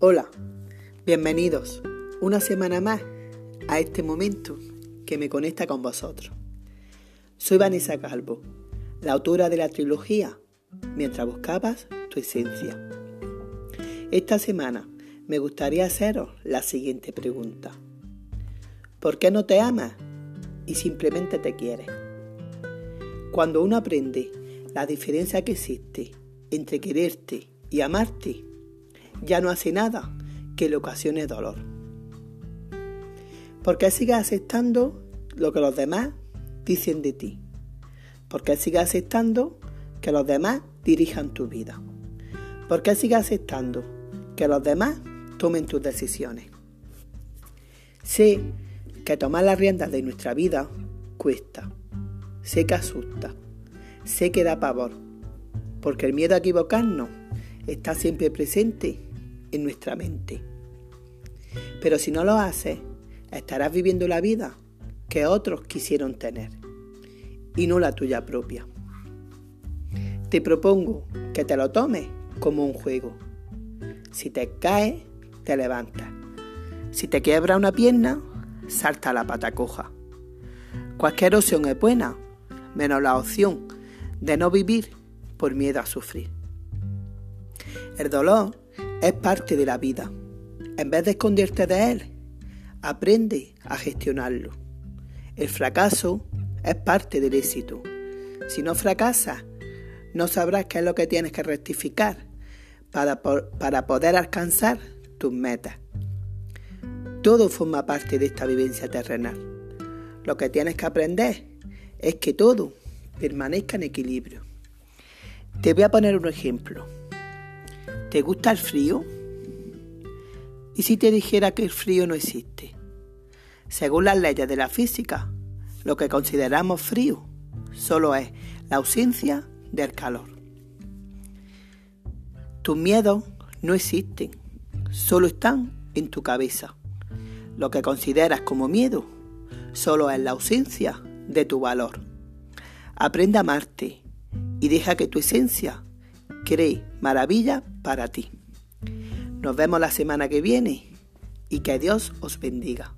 Hola, bienvenidos una semana más a este momento que me conecta con vosotros. Soy Vanessa Calvo, la autora de la trilogía Mientras buscabas tu esencia. Esta semana me gustaría haceros la siguiente pregunta. ¿Por qué no te amas y simplemente te quieres? Cuando uno aprende la diferencia que existe entre quererte y amarte, ya no hace nada que le ocasione dolor. Porque sigue aceptando lo que los demás dicen de ti. Porque sigue aceptando que los demás dirijan tu vida. Porque sigue aceptando que los demás tomen tus decisiones. Sé que tomar las riendas de nuestra vida cuesta. Sé que asusta. Sé que da pavor. Porque el miedo a equivocarnos está siempre presente en nuestra mente. Pero si no lo haces, estarás viviendo la vida que otros quisieron tener y no la tuya propia. Te propongo que te lo tomes como un juego. Si te caes, te levantas. Si te quiebra una pierna, salta la pata coja. Cualquier opción es buena, menos la opción de no vivir por miedo a sufrir. El dolor es parte de la vida. En vez de esconderte de él, aprende a gestionarlo. El fracaso es parte del éxito. Si no fracasas, no sabrás qué es lo que tienes que rectificar para, para poder alcanzar tus metas. Todo forma parte de esta vivencia terrenal. Lo que tienes que aprender es que todo permanezca en equilibrio. Te voy a poner un ejemplo. ¿Te gusta el frío? ¿Y si te dijera que el frío no existe? Según las leyes de la física, lo que consideramos frío solo es la ausencia del calor. Tus miedos no existen, solo están en tu cabeza. Lo que consideras como miedo solo es la ausencia de tu valor. Aprende a amarte y deja que tu esencia cree maravilla para ti. Nos vemos la semana que viene y que Dios os bendiga.